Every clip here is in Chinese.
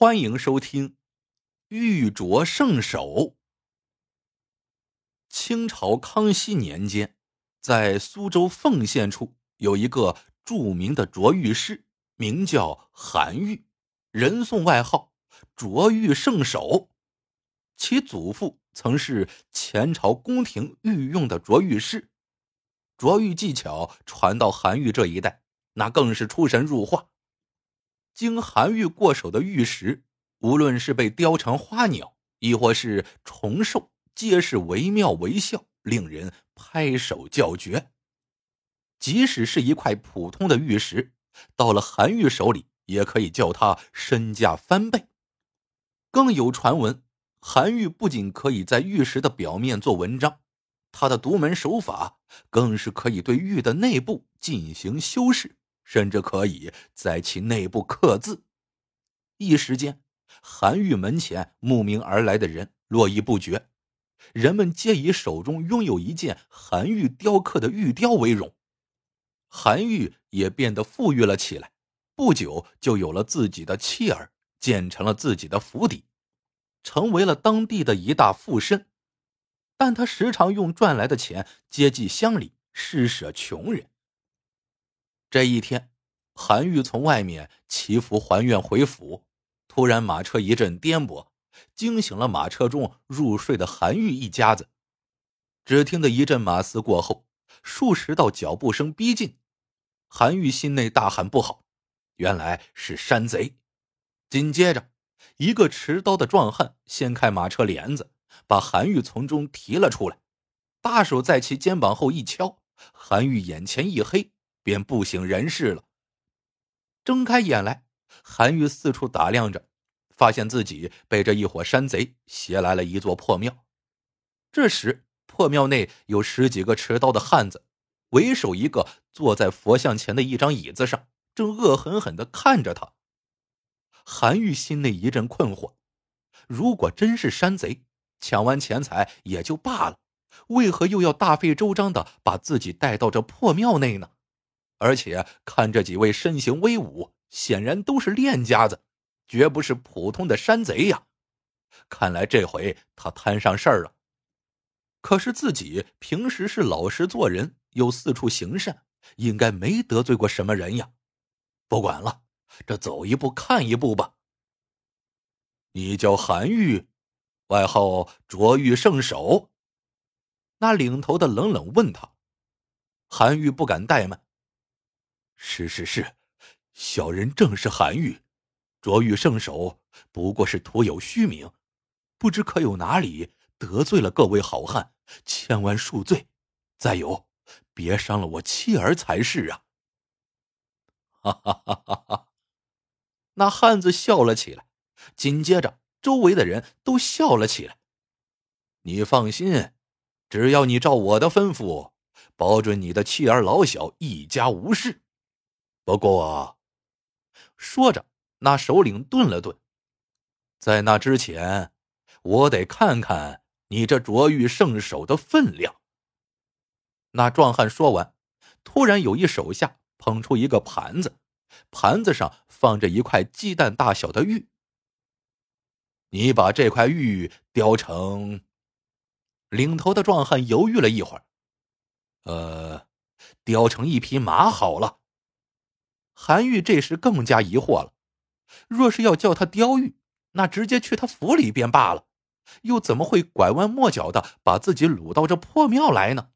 欢迎收听《玉镯圣手》。清朝康熙年间，在苏州奉县处有一个著名的琢玉师，名叫韩愈，人送外号“琢玉圣手”。其祖父曾是前朝宫廷御用的琢玉师，琢玉技巧传到韩愈这一代，那更是出神入化。经韩愈过手的玉石，无论是被雕成花鸟，亦或是虫兽，皆是惟妙惟肖，令人拍手叫绝。即使是一块普通的玉石，到了韩愈手里，也可以叫他身价翻倍。更有传闻，韩愈不仅可以在玉石的表面做文章，他的独门手法更是可以对玉的内部进行修饰。甚至可以在其内部刻字。一时间，韩愈门前慕名而来的人络绎不绝，人们皆以手中拥有一件韩愈雕刻的玉雕为荣。韩愈也变得富裕了起来，不久就有了自己的妻儿，建成了自己的府邸，成为了当地的一大富绅。但他时常用赚来的钱接济乡里，施舍穷人。这一天，韩愈从外面祈福还愿回府，突然马车一阵颠簸，惊醒了马车中入睡的韩愈一家子。只听得一阵马嘶过后，数十道脚步声逼近，韩愈心内大喊不好，原来是山贼。紧接着，一个持刀的壮汉掀开马车帘子，把韩愈从中提了出来，大手在其肩膀后一敲，韩愈眼前一黑。便不省人事了。睁开眼来，韩愈四处打量着，发现自己被这一伙山贼携来了一座破庙。这时，破庙内有十几个持刀的汉子，为首一个坐在佛像前的一张椅子上，正恶狠狠的看着他。韩愈心内一阵困惑：如果真是山贼，抢完钱财也就罢了，为何又要大费周章的把自己带到这破庙内呢？而且看这几位身形威武，显然都是练家子，绝不是普通的山贼呀。看来这回他摊上事儿了。可是自己平时是老实做人，又四处行善，应该没得罪过什么人呀。不管了，这走一步看一步吧。你叫韩愈，外号卓玉圣手。那领头的冷冷问他，韩愈不敢怠慢。是是是，小人正是韩愈，卓玉圣手不过是徒有虚名，不知可有哪里得罪了各位好汉，千万恕罪。再有，别伤了我妻儿才是啊！哈哈哈哈哈！那汉子笑了起来，紧接着周围的人都笑了起来。你放心，只要你照我的吩咐，保准你的妻儿老小一家无事。不过，说着，那首领顿了顿，在那之前，我得看看你这卓玉圣手的分量。那壮汉说完，突然有一手下捧出一个盘子，盘子上放着一块鸡蛋大小的玉。你把这块玉雕成……领头的壮汉犹豫了一会儿，呃，雕成一匹马好了。韩愈这时更加疑惑了：若是要叫他雕玉，那直接去他府里便罢了，又怎么会拐弯抹角的把自己掳到这破庙来呢？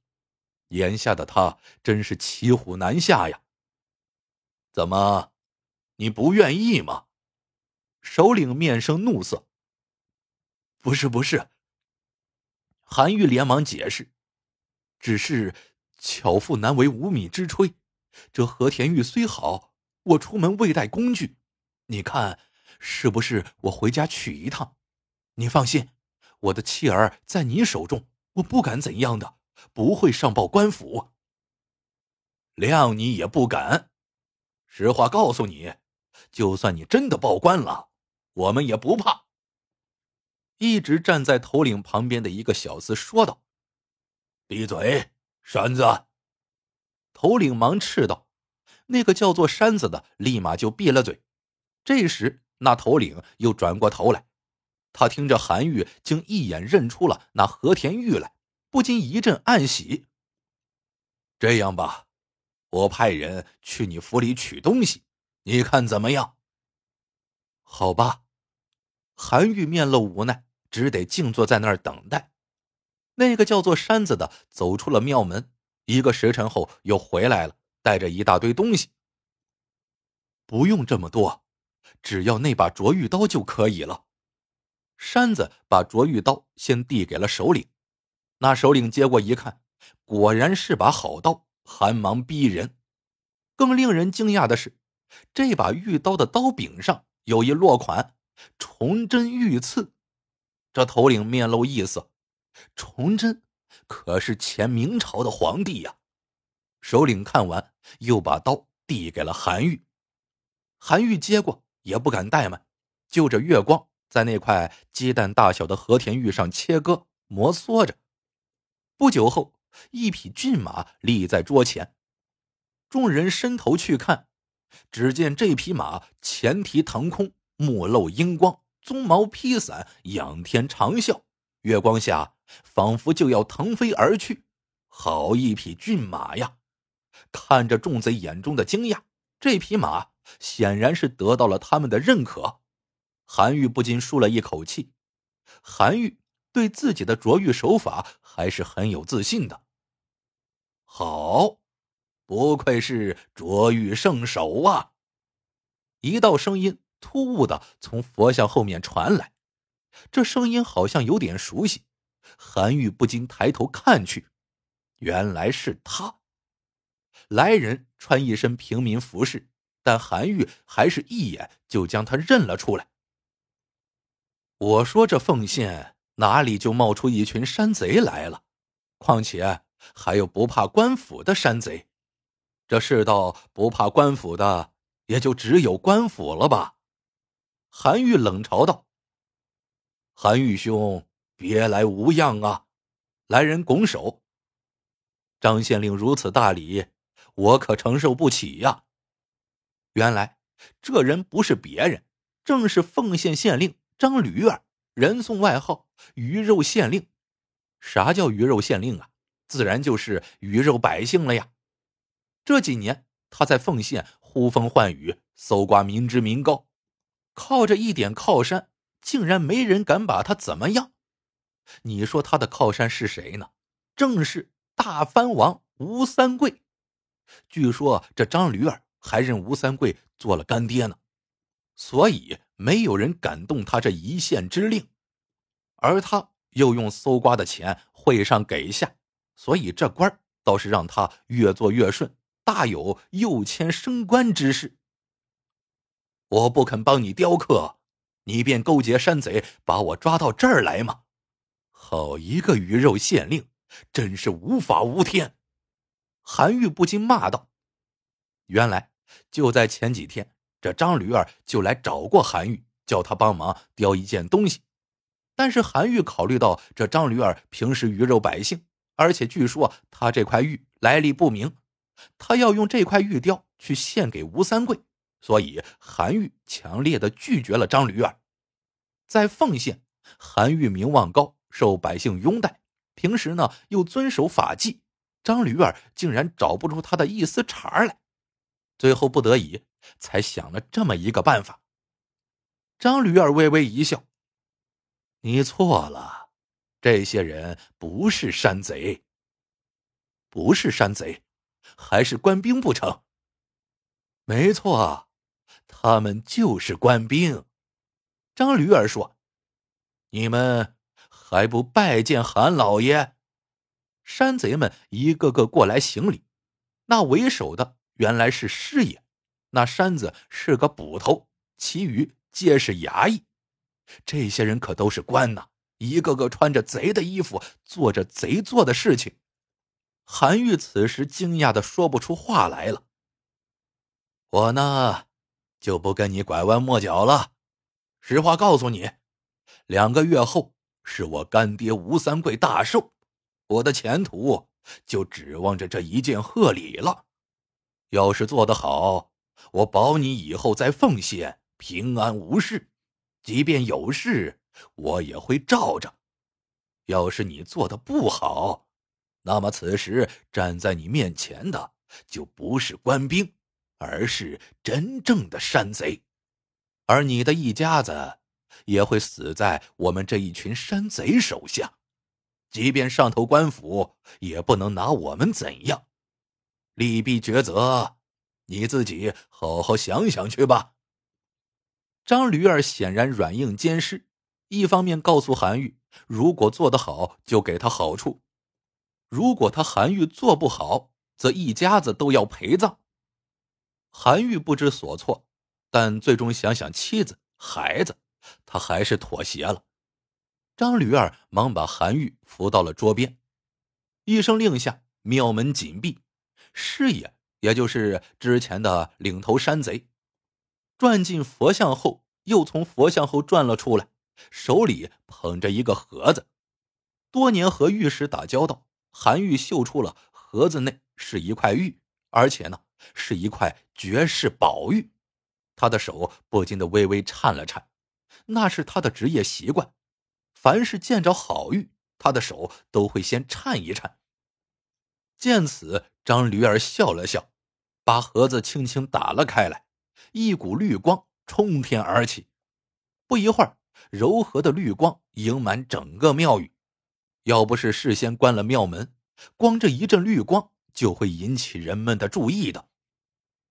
眼下的他真是骑虎难下呀！怎么，你不愿意吗？首领面生怒色。不是，不是。韩愈连忙解释：“只是巧妇难为无米之炊，这和田玉虽好。”我出门未带工具，你看是不是我回家取一趟？你放心，我的妻儿在你手中，我不敢怎样的，不会上报官府。谅你也不敢。实话告诉你，就算你真的报官了，我们也不怕。一直站在头领旁边的一个小厮说道：“闭嘴，山子！”头领忙斥道。那个叫做山子的立马就闭了嘴。这时，那头领又转过头来，他听着韩愈竟一眼认出了那和田玉来，不禁一阵暗喜。这样吧，我派人去你府里取东西，你看怎么样？好吧。韩愈面露无奈，只得静坐在那儿等待。那个叫做山子的走出了庙门，一个时辰后又回来了，带着一大堆东西。不用这么多，只要那把卓玉刀就可以了。山子把卓玉刀先递给了首领，那首领接过一看，果然是把好刀，寒芒逼人。更令人惊讶的是，这把玉刀的刀柄上有一落款“崇祯御赐”。这头领面露异色。崇祯可是前明朝的皇帝呀！首领看完，又把刀递给了韩愈。韩愈接过，也不敢怠慢，就着月光，在那块鸡蛋大小的和田玉上切割摩挲着。不久后，一匹骏马立在桌前，众人伸头去看，只见这匹马前蹄腾空，目露荧光，鬃毛披散，仰天长啸，月光下。仿佛就要腾飞而去，好一匹骏马呀！看着众贼眼中的惊讶，这匹马显然是得到了他们的认可。韩愈不禁舒了一口气。韩愈对自己的卓玉手法还是很有自信的。好，不愧是卓玉圣手啊！一道声音突兀的从佛像后面传来，这声音好像有点熟悉。韩愈不禁抬头看去，原来是他。来人穿一身平民服饰，但韩愈还是一眼就将他认了出来。我说这凤县哪里就冒出一群山贼来了？况且还有不怕官府的山贼，这世道不怕官府的，也就只有官府了吧？韩愈冷嘲道：“韩愈兄。”别来无恙啊！来人拱手。张县令如此大礼，我可承受不起呀。原来这人不是别人，正是奉县县令张驴儿，人送外号“鱼肉县令”。啥叫鱼肉县令啊？自然就是鱼肉百姓了呀。这几年他在奉县呼风唤雨，搜刮民脂民膏，靠着一点靠山，竟然没人敢把他怎么样。你说他的靠山是谁呢？正是大藩王吴三桂。据说这张驴儿还认吴三桂做了干爹呢，所以没有人敢动他这一县之令。而他又用搜刮的钱会上给下，所以这官倒是让他越做越顺，大有又迁升官之势。我不肯帮你雕刻，你便勾结山贼把我抓到这儿来吗？好一个鱼肉县令，真是无法无天！韩愈不禁骂道：“原来就在前几天，这张驴儿就来找过韩愈，叫他帮忙雕一件东西。但是韩愈考虑到这张驴儿平时鱼肉百姓，而且据说他这块玉来历不明，他要用这块玉雕去献给吴三桂，所以韩愈强烈的拒绝了张驴儿。在凤县，韩愈名望高。”受百姓拥戴，平时呢又遵守法纪，张驴儿竟然找不出他的一丝茬来，最后不得已才想了这么一个办法。张驴儿微微一笑：“你错了，这些人不是山贼，不是山贼，还是官兵不成？没错，他们就是官兵。”张驴儿说：“你们。”还不拜见韩老爷！山贼们一个个过来行礼。那为首的原来是师爷，那山子是个捕头，其余皆是衙役。这些人可都是官呐，一个个穿着贼的衣服，做着贼做的事情。韩愈此时惊讶的说不出话来了。我呢，就不跟你拐弯抹角了，实话告诉你，两个月后。是我干爹吴三桂大寿，我的前途就指望着这一件贺礼了。要是做得好，我保你以后在凤县平安无事。即便有事，我也会罩着。要是你做的不好，那么此时站在你面前的就不是官兵，而是真正的山贼，而你的一家子也会死在我们这一群山贼手下。即便上头官府也不能拿我们怎样。利弊抉择，你自己好好想想去吧。张驴儿显然软硬兼施，一方面告诉韩愈，如果做得好，就给他好处；如果他韩愈做不好，则一家子都要陪葬。韩愈不知所措，但最终想想妻子、孩子，他还是妥协了。张驴儿忙把韩愈扶到了桌边，一声令下，庙门紧闭。师爷，也就是之前的领头山贼。转进佛像后，又从佛像后转了出来，手里捧着一个盒子。多年和玉石打交道，韩愈嗅出了盒子内是一块玉，而且呢是一块绝世宝玉。他的手不禁的微微颤了颤，那是他的职业习惯，凡是见着好玉，他的手都会先颤一颤。见此，张驴儿笑了笑，把盒子轻轻打了开来。一股绿光冲天而起，不一会儿，柔和的绿光盈满整个庙宇。要不是事先关了庙门，光这一阵绿光就会引起人们的注意的。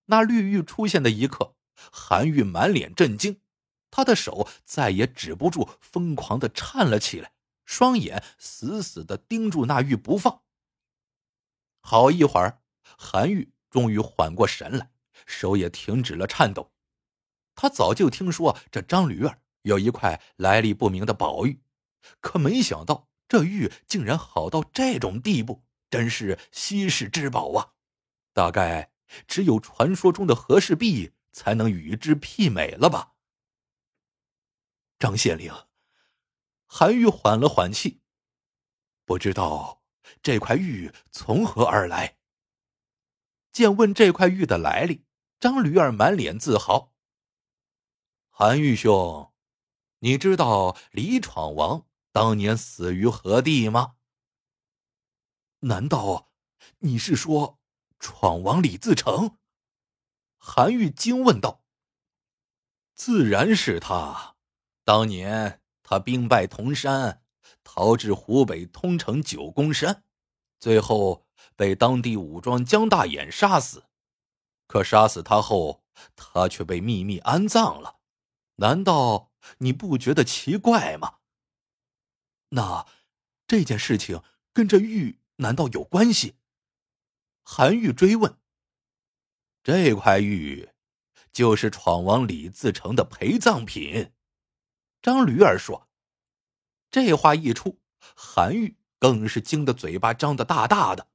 那绿玉出现的一刻，韩愈满脸震惊，他的手再也止不住疯狂的颤了起来，双眼死死的盯住那玉不放。好一会儿，韩愈终于缓过神来。手也停止了颤抖，他早就听说这张驴儿有一块来历不明的宝玉，可没想到这玉竟然好到这种地步，真是稀世之宝啊！大概只有传说中的和氏璧才能与之媲美了吧？张县令，韩愈缓了缓气，不知道这块玉从何而来。见问这块玉的来历。张驴儿满脸自豪。韩玉兄，你知道李闯王当年死于何地吗？难道你是说闯王李自成？韩愈惊问道。自然是他。当年他兵败铜山，逃至湖北通城九宫山，最后被当地武装江大眼杀死。可杀死他后，他却被秘密安葬了。难道你不觉得奇怪吗？那这件事情跟这玉难道有关系？韩愈追问。这块玉就是闯王李自成的陪葬品。张驴儿说。这话一出，韩愈更是惊得嘴巴张得大大的。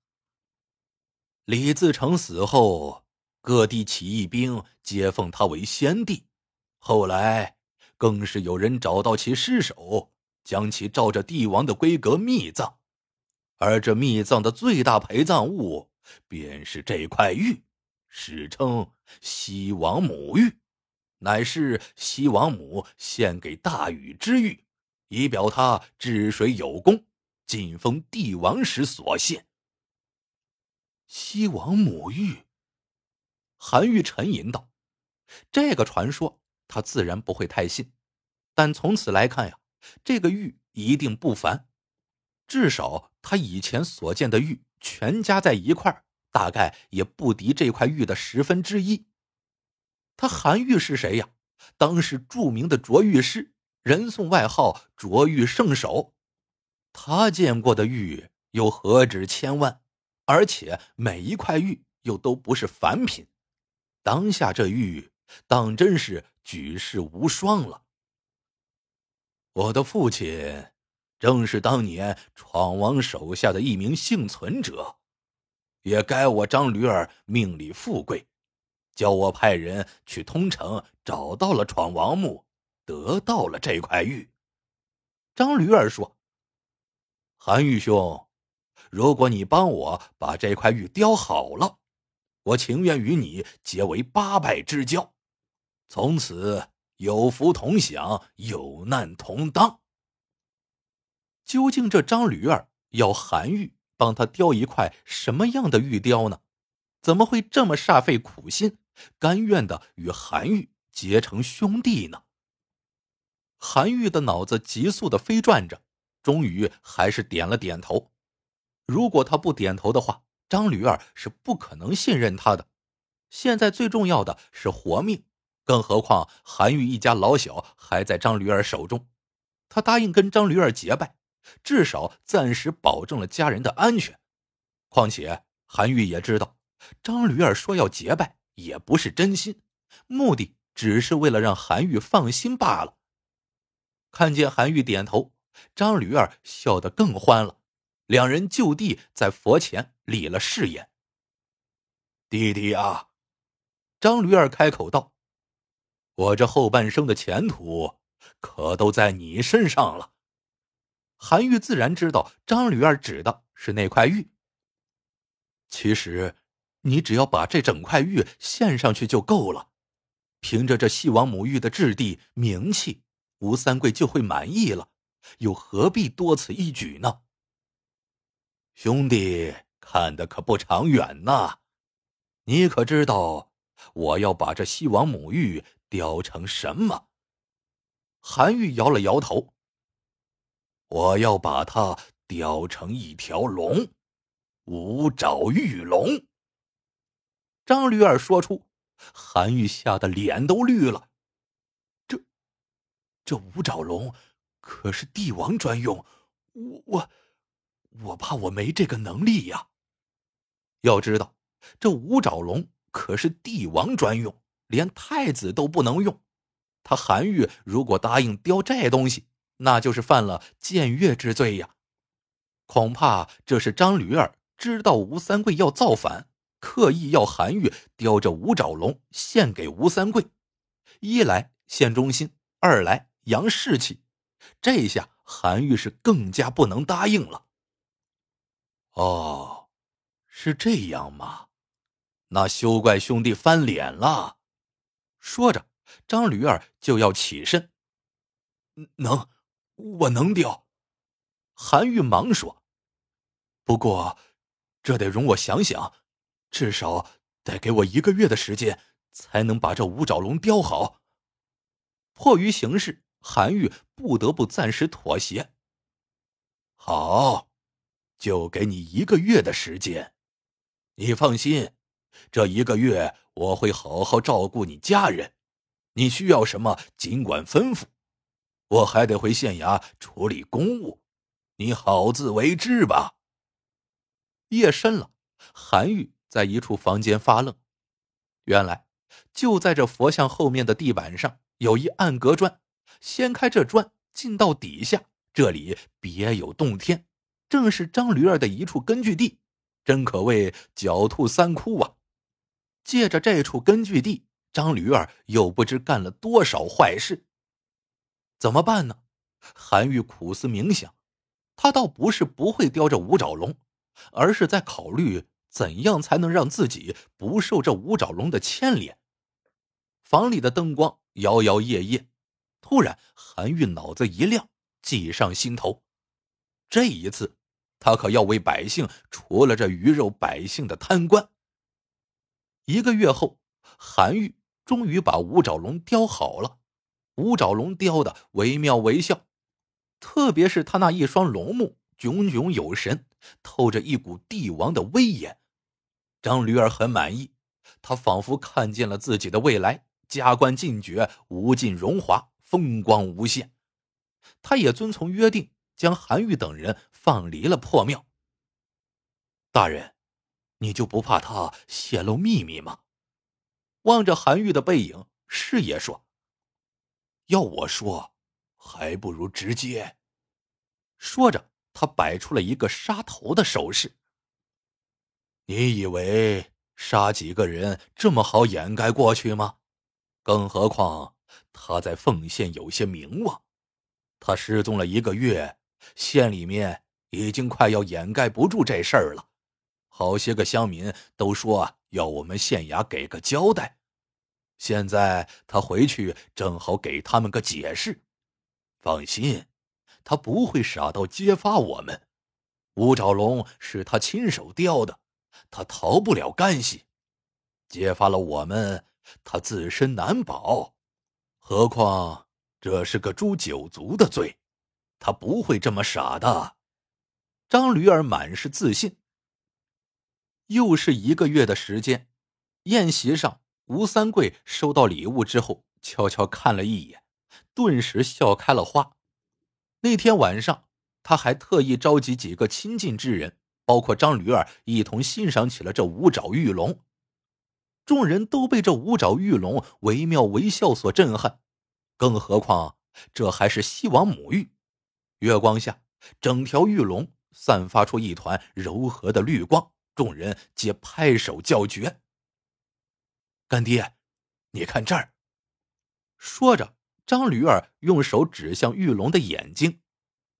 李自成死后。各地起义兵皆奉他为先帝，后来更是有人找到其尸首，将其照着帝王的规格密葬，而这密葬的最大陪葬物便是这块玉，史称西王母玉，乃是西王母献给大禹之玉，以表他治水有功，晋封帝王时所献。西王母玉。韩愈沉吟道：“这个传说，他自然不会太信，但从此来看呀，这个玉一定不凡。至少他以前所见的玉，全加在一块大概也不敌这块玉的十分之一。他韩愈是谁呀？当时著名的琢玉师，人送外号‘琢玉圣手’。他见过的玉又何止千万，而且每一块玉又都不是凡品。”当下这玉当真是举世无双了。我的父亲正是当年闯王手下的一名幸存者，也该我张驴儿命里富贵，叫我派人去通城找到了闯王墓，得到了这块玉。张驴儿说：“韩玉兄，如果你帮我把这块玉雕好了。”我情愿与你结为八拜之交，从此有福同享，有难同当。究竟这张驴儿要韩愈帮他雕一块什么样的玉雕呢？怎么会这么煞费苦心，甘愿的与韩愈结成兄弟呢？韩愈的脑子急速的飞转着，终于还是点了点头。如果他不点头的话，张驴儿是不可能信任他的。现在最重要的是活命，更何况韩愈一家老小还在张驴儿手中。他答应跟张驴儿结拜，至少暂时保证了家人的安全。况且韩愈也知道，张驴儿说要结拜也不是真心，目的只是为了让韩愈放心罢了。看见韩愈点头，张驴儿笑得更欢了。两人就地在佛前立了誓言。弟弟啊，张驴儿开口道：“我这后半生的前途可都在你身上了。”韩愈自然知道张驴儿指的是那块玉。其实，你只要把这整块玉献上去就够了，凭着这西王母玉的质地、名气。吴三桂就会满意了，又何必多此一举呢？兄弟看的可不长远呐！你可知道我要把这西王母玉雕成什么？韩愈摇了摇头。我要把它雕成一条龙，五爪玉龙。张驴儿说出，韩愈吓得脸都绿了。这这五爪龙可是帝王专用，我我我怕我没这个能力呀。要知道，这五爪龙可是帝王专用，连太子都不能用。他韩愈如果答应雕这东西，那就是犯了僭越之罪呀。恐怕这是张驴儿知道吴三桂要造反，刻意要韩愈雕着五爪龙献给吴三桂，一来献忠心，二来。扬士气，这下韩愈是更加不能答应了。哦，是这样吗？那休怪兄弟翻脸了。说着，张驴儿就要起身。能，我能雕。韩愈忙说：“不过，这得容我想想，至少得给我一个月的时间，才能把这五爪龙雕好。”迫于形势。韩愈不得不暂时妥协。好，就给你一个月的时间。你放心，这一个月我会好好照顾你家人。你需要什么，尽管吩咐。我还得回县衙处理公务，你好自为之吧。夜深了，韩愈在一处房间发愣。原来，就在这佛像后面的地板上有一暗格砖。掀开这砖，进到底下，这里别有洞天，正是张驴儿的一处根据地，真可谓狡兔三窟啊！借着这处根据地，张驴儿又不知干了多少坏事。怎么办呢？韩愈苦思冥想，他倒不是不会雕这五爪龙，而是在考虑怎样才能让自己不受这五爪龙的牵连。房里的灯光摇摇曳曳。突然，韩愈脑子一亮，计上心头。这一次，他可要为百姓除了这鱼肉百姓的贪官。一个月后，韩愈终于把五爪龙雕好了。五爪龙雕的惟妙惟肖，特别是他那一双龙目炯炯有神，透着一股帝王的威严。张驴儿很满意，他仿佛看见了自己的未来，加官进爵，无尽荣华。风光无限，他也遵从约定，将韩愈等人放离了破庙。大人，你就不怕他泄露秘密吗？望着韩愈的背影，师爷说：“要我说，还不如直接。”说着，他摆出了一个杀头的手势。你以为杀几个人这么好掩盖过去吗？更何况……他在奉县有些名望，他失踪了一个月，县里面已经快要掩盖不住这事儿了。好些个乡民都说要我们县衙给个交代。现在他回去正好给他们个解释。放心，他不会傻到揭发我们。五爪龙是他亲手雕的，他逃不了干系。揭发了我们，他自身难保。何况这是个诛九族的罪，他不会这么傻的。张驴儿满是自信。又是一个月的时间，宴席上，吴三桂收到礼物之后，悄悄看了一眼，顿时笑开了花。那天晚上，他还特意召集几个亲近之人，包括张驴儿，一同欣赏起了这五爪玉龙。众人都被这五爪玉龙惟妙惟肖所震撼，更何况这还是西王母玉。月光下，整条玉龙散发出一团柔和的绿光。众人皆拍手叫绝。干爹，你看这儿。说着，张驴儿用手指向玉龙的眼睛，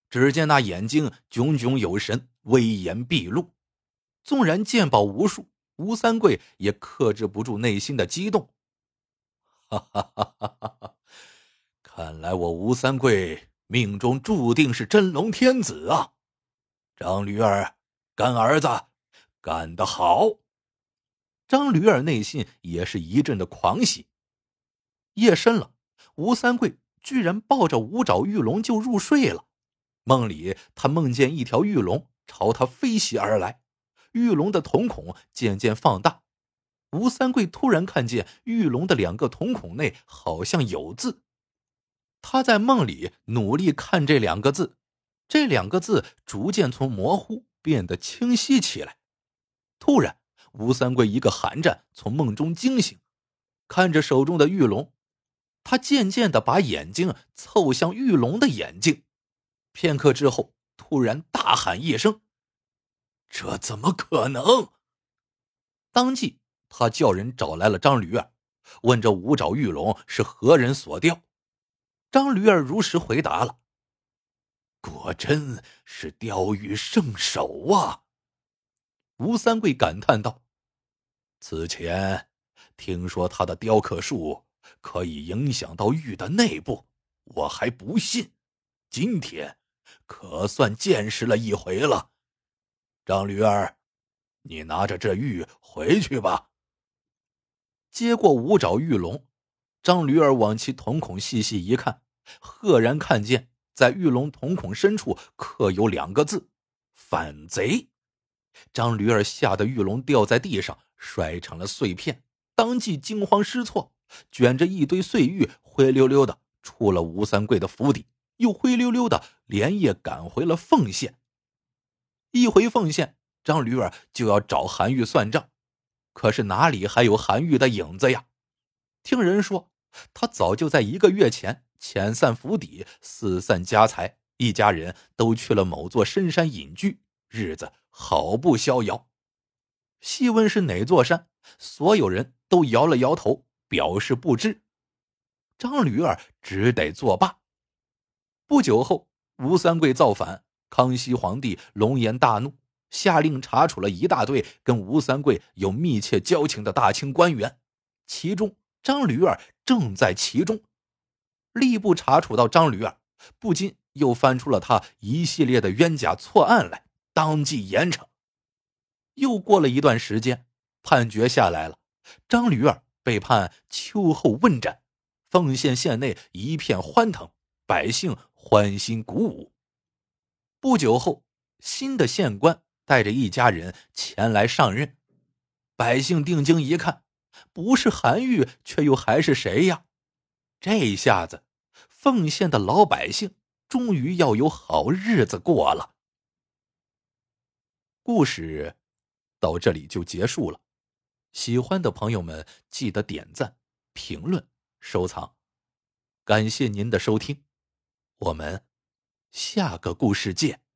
只见那眼睛炯炯有神，威严毕露。纵然见宝无数，吴三桂也克制不住内心的激动。哈哈哈哈哈哈！看来我吴三桂命中注定是真龙天子啊！张驴儿，干儿子！干得好！张驴儿内心也是一阵的狂喜。夜深了，吴三桂居然抱着五爪玉龙就入睡了。梦里，他梦见一条玉龙朝他飞袭而来，玉龙的瞳孔渐渐放大。吴三桂突然看见玉龙的两个瞳孔内好像有字，他在梦里努力看这两个字，这两个字逐渐从模糊变得清晰起来。突然，吴三桂一个寒战，从梦中惊醒，看着手中的玉龙，他渐渐的把眼睛凑向玉龙的眼睛，片刻之后，突然大喊一声：“这怎么可能？”当即，他叫人找来了张驴儿，问这五爪玉龙是何人所雕。张驴儿如实回答了：“果真是雕玉圣手啊！”吴三桂感叹道：“此前听说他的雕刻术可以影响到玉的内部，我还不信。今天可算见识了一回了。张驴儿，你拿着这玉回去吧。”接过五爪玉龙，张驴儿往其瞳孔细细一看，赫然看见在玉龙瞳孔深处刻有两个字：“反贼。”张驴儿吓得玉龙掉在地上，摔成了碎片，当即惊慌失措，卷着一堆碎玉，灰溜溜的出了吴三桂的府邸，又灰溜溜的连夜赶回了奉县。一回奉县，张驴儿就要找韩玉算账，可是哪里还有韩玉的影子呀？听人说，他早就在一个月前遣散府邸，四散家财，一家人都去了某座深山隐居，日子。好不逍遥。细问是哪座山，所有人都摇了摇头，表示不知。张驴儿只得作罢。不久后，吴三桂造反，康熙皇帝龙颜大怒，下令查处了一大堆跟吴三桂有密切交情的大清官员，其中张驴儿正在其中。吏部查处到张驴儿，不禁又翻出了他一系列的冤假错案来。当即严惩。又过了一段时间，判决下来了，张驴儿被判秋后问斩。奉县县内一片欢腾，百姓欢欣鼓舞。不久后，新的县官带着一家人前来上任，百姓定睛一看，不是韩愈，却又还是谁呀？这一下子，凤县的老百姓终于要有好日子过了。故事到这里就结束了，喜欢的朋友们记得点赞、评论、收藏，感谢您的收听，我们下个故事见。